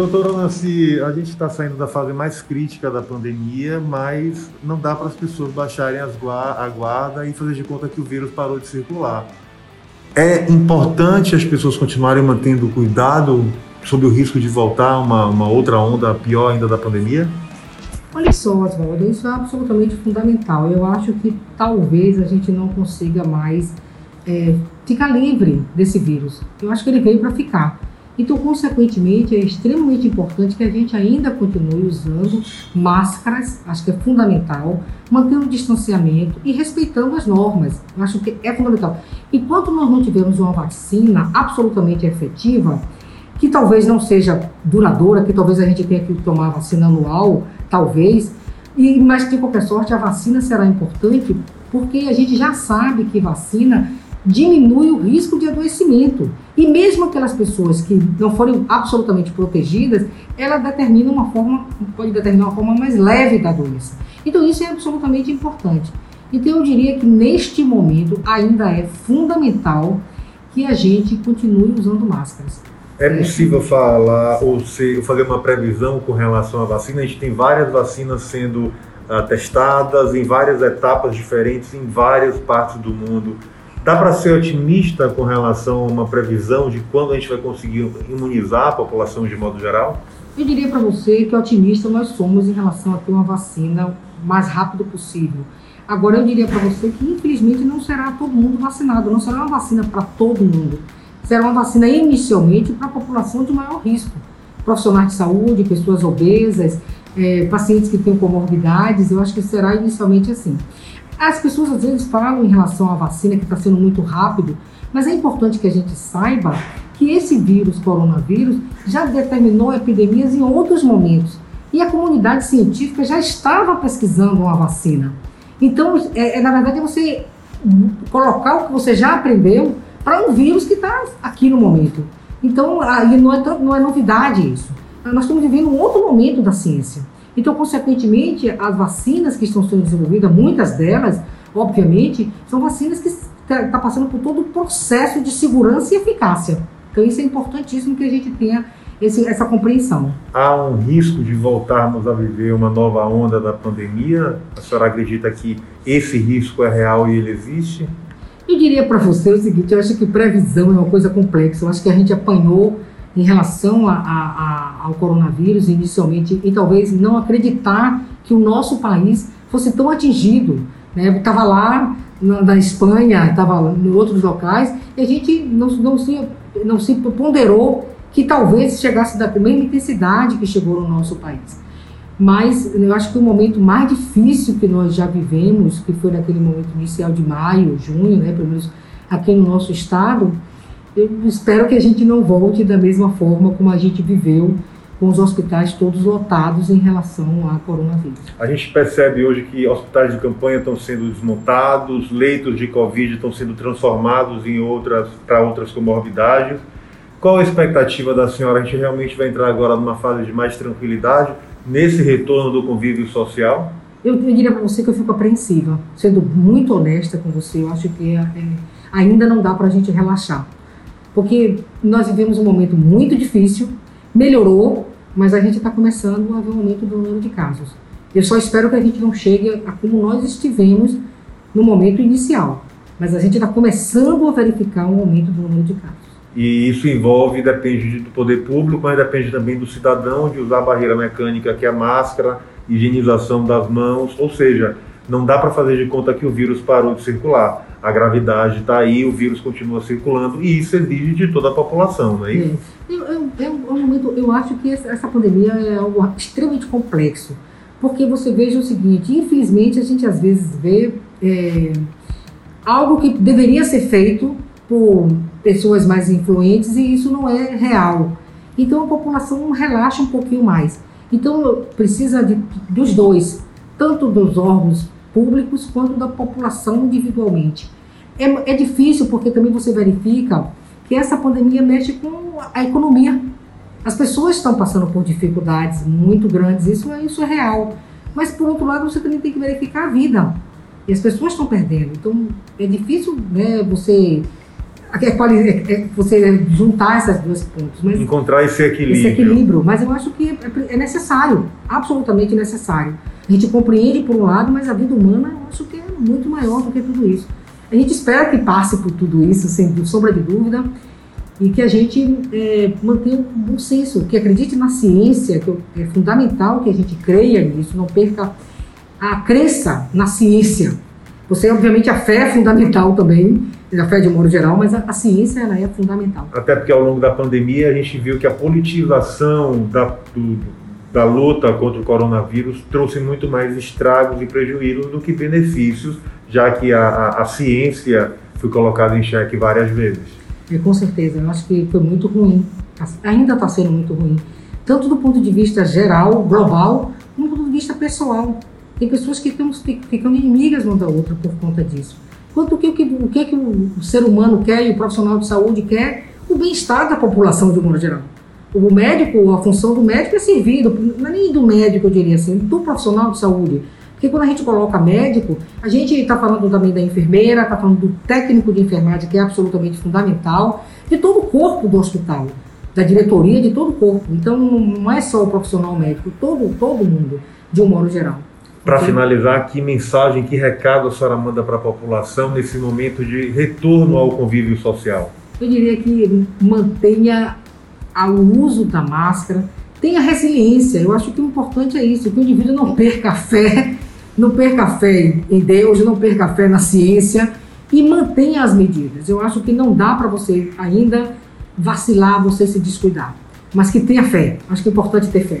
Doutora Nancy, a gente está saindo da fase mais crítica da pandemia, mas não dá para as pessoas baixarem as a guarda e fazer de conta que o vírus parou de circular. É importante as pessoas continuarem mantendo cuidado sobre o risco de voltar uma, uma outra onda pior ainda da pandemia? Olha só, Oswaldo, isso é absolutamente fundamental. Eu acho que talvez a gente não consiga mais é, ficar livre desse vírus. Eu acho que ele veio para ficar. Então, consequentemente, é extremamente importante que a gente ainda continue usando máscaras, acho que é fundamental, mantendo o distanciamento e respeitando as normas. Acho que é fundamental. Enquanto nós não tivermos uma vacina absolutamente efetiva, que talvez não seja duradoura, que talvez a gente tenha que tomar a vacina anual, talvez, e, mas de qualquer sorte a vacina será importante porque a gente já sabe que vacina diminui o risco de adoecimento. E mesmo aquelas pessoas que não forem absolutamente protegidas, ela determina uma forma, pode determinar uma forma mais leve da doença. Então isso é absolutamente importante. Então eu diria que neste momento ainda é fundamental que a gente continue usando máscaras. É possível falar ou ser, fazer uma previsão com relação à vacina? A gente tem várias vacinas sendo uh, testadas em várias etapas diferentes em várias partes do mundo. Dá para ser otimista com relação a uma previsão de quando a gente vai conseguir imunizar a população de modo geral? Eu diria para você que otimista nós somos em relação a ter uma vacina o mais rápido possível. Agora eu diria para você que infelizmente não será todo mundo vacinado, não será uma vacina para todo mundo. Será uma vacina inicialmente para a população de maior risco. Profissionais de saúde, pessoas obesas, é, pacientes que têm comorbidades, eu acho que será inicialmente assim. As pessoas às vezes falam em relação à vacina que está sendo muito rápido, mas é importante que a gente saiba que esse vírus, coronavírus, já determinou epidemias em outros momentos. E a comunidade científica já estava pesquisando uma vacina. Então, é, é na verdade, é você colocar o que você já aprendeu para um vírus que está aqui no momento. Então, aí não é, não é novidade isso. Nós estamos vivendo um outro momento da ciência. Então, consequentemente, as vacinas que estão sendo desenvolvidas, muitas delas, obviamente, são vacinas que estão tá passando por todo o processo de segurança e eficácia. Então, isso é importantíssimo que a gente tenha esse, essa compreensão. Há um risco de voltarmos a viver uma nova onda da pandemia? A senhora acredita que esse risco é real e ele existe? Eu diria para você o seguinte: eu acho que previsão é uma coisa complexa. Eu acho que a gente apanhou em relação a, a, a, ao coronavírus inicialmente e talvez não acreditar que o nosso país fosse tão atingido. Né? Estava lá na, na Espanha, estava em outros locais e a gente não, não, se, não se ponderou que talvez chegasse da mesma intensidade que chegou no nosso país. Mas eu acho que o momento mais difícil que nós já vivemos, que foi naquele momento inicial de maio, junho, né, pelo menos aqui no nosso estado, eu espero que a gente não volte da mesma forma como a gente viveu com os hospitais todos lotados em relação à coronavírus. A gente percebe hoje que hospitais de campanha estão sendo desmontados, leitos de Covid estão sendo transformados em outras para outras comorbidades. Qual a expectativa da senhora? A gente realmente vai entrar agora numa fase de mais tranquilidade nesse retorno do convívio social? Eu, eu diria para você que eu fico apreensiva, sendo muito honesta com você. Eu acho que é, é, ainda não dá para a gente relaxar porque nós vivemos um momento muito difícil, melhorou, mas a gente está começando a ver um aumento do número de casos. Eu só espero que a gente não chegue a como nós estivemos no momento inicial, mas a gente está começando a verificar um aumento do número de casos. E isso envolve, depende do poder público, mas depende também do cidadão de usar a barreira mecânica, que é a máscara, higienização das mãos, ou seja, não dá para fazer de conta que o vírus parou de circular a gravidade está aí, o vírus continua circulando e isso exige de toda a população, não é isso? É. Eu, eu, eu, eu acho que essa pandemia é algo extremamente complexo, porque você veja o seguinte, infelizmente a gente às vezes vê é, algo que deveria ser feito por pessoas mais influentes e isso não é real. Então a população relaxa um pouquinho mais. Então precisa de, dos dois, tanto dos órgãos públicos quanto da população individualmente. É, é difícil porque também você verifica que essa pandemia mexe com a economia. As pessoas estão passando por dificuldades muito grandes, isso, é, isso é real. Mas, por outro lado, você também tem que verificar a vida. E as pessoas estão perdendo. Então, é difícil né, você é, é, é, você juntar essas duas pontos. Mas Encontrar esse equilíbrio. Esse equilíbrio. Mas eu acho que é, é necessário, absolutamente necessário. A gente compreende por um lado, mas a vida humana eu acho que é muito maior do que tudo isso. A gente espera que passe por tudo isso, sem sombra de dúvida, e que a gente é, mantenha um bom senso, que acredite na ciência, que é fundamental que a gente creia nisso, não perca a crença na ciência. Você, obviamente, a fé é fundamental também, a fé de modo geral, mas a, a, ciência ela é fundamental. Até porque ao longo da pandemia a gente viu que a politização da, do, da luta contra o coronavírus trouxe muito mais estragos e prejuízos do que benefícios, já que a, a, a ciência foi colocada em xeque várias vezes. É, com certeza, eu acho que foi muito ruim, ainda está sendo muito ruim, tanto do ponto de vista geral, global, como do ponto de vista pessoal. Tem pessoas que ficando inimigas uma da outra por conta disso. Quanto que, o que, o que, que o ser humano quer e o profissional de saúde quer? O bem-estar da população de um modo geral. O médico, a função do médico é servir, não é nem do médico, eu diria assim, do profissional de saúde. Porque quando a gente coloca médico, a gente está falando também da enfermeira, está falando do técnico de enfermagem, que é absolutamente fundamental, de todo o corpo do hospital, da diretoria de todo o corpo. Então não é só o profissional médico, todo, todo mundo, de um modo geral. Para finalizar, que mensagem, que recado a senhora manda para a população nesse momento de retorno ao convívio social? Eu diria que mantenha o uso da máscara, tenha resiliência. Eu acho que o importante é isso, que o indivíduo não perca fé, não perca fé em Deus, não perca fé na ciência e mantenha as medidas. Eu acho que não dá para você ainda vacilar, você se descuidar, mas que tenha fé. Acho que é importante ter fé.